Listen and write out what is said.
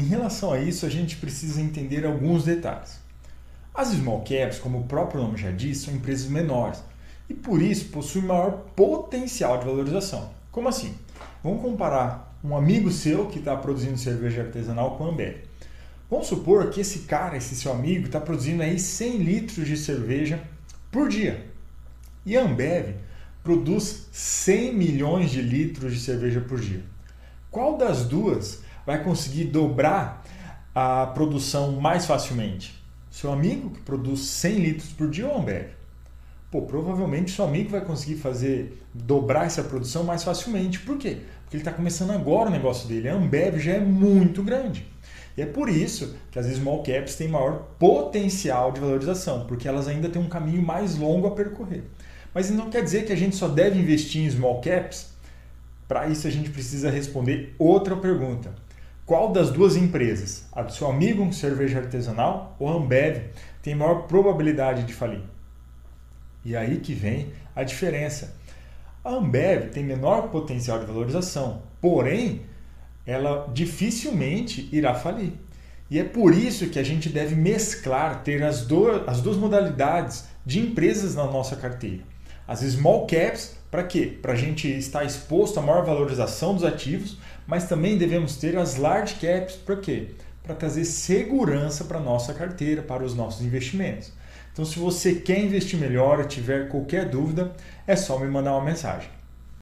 em relação a isso, a gente precisa entender alguns detalhes. As small caps, como o próprio nome já diz, são empresas menores e por isso possuem maior potencial de valorização. Como assim? Vamos comparar um amigo seu que está produzindo cerveja artesanal com a Ambev. Vamos supor que esse cara, esse seu amigo, está produzindo aí 100 litros de cerveja por dia. E a Ambev produz 100 milhões de litros de cerveja por dia. Qual das duas vai conseguir dobrar a produção mais facilmente? Seu amigo que produz 100 litros por dia ou a Ambev? Pô, provavelmente seu amigo vai conseguir fazer dobrar essa produção mais facilmente. Por quê? Porque ele está começando agora o negócio dele. A Ambev já é muito grande. E é por isso que as small caps têm maior potencial de valorização, porque elas ainda têm um caminho mais longo a percorrer. Mas não quer dizer que a gente só deve investir em small caps. Para isso a gente precisa responder outra pergunta. Qual das duas empresas, a do seu amigo cerveja artesanal ou a Ambev, tem maior probabilidade de falir? E aí que vem a diferença. A Ambev tem menor potencial de valorização, porém ela dificilmente irá falir. E é por isso que a gente deve mesclar, ter as, as duas modalidades de empresas na nossa carteira. As small caps, para quê? Para a gente estar exposto à maior valorização dos ativos, mas também devemos ter as large caps, para quê? Para trazer segurança para a nossa carteira, para os nossos investimentos. Então, se você quer investir melhor tiver qualquer dúvida, é só me mandar uma mensagem.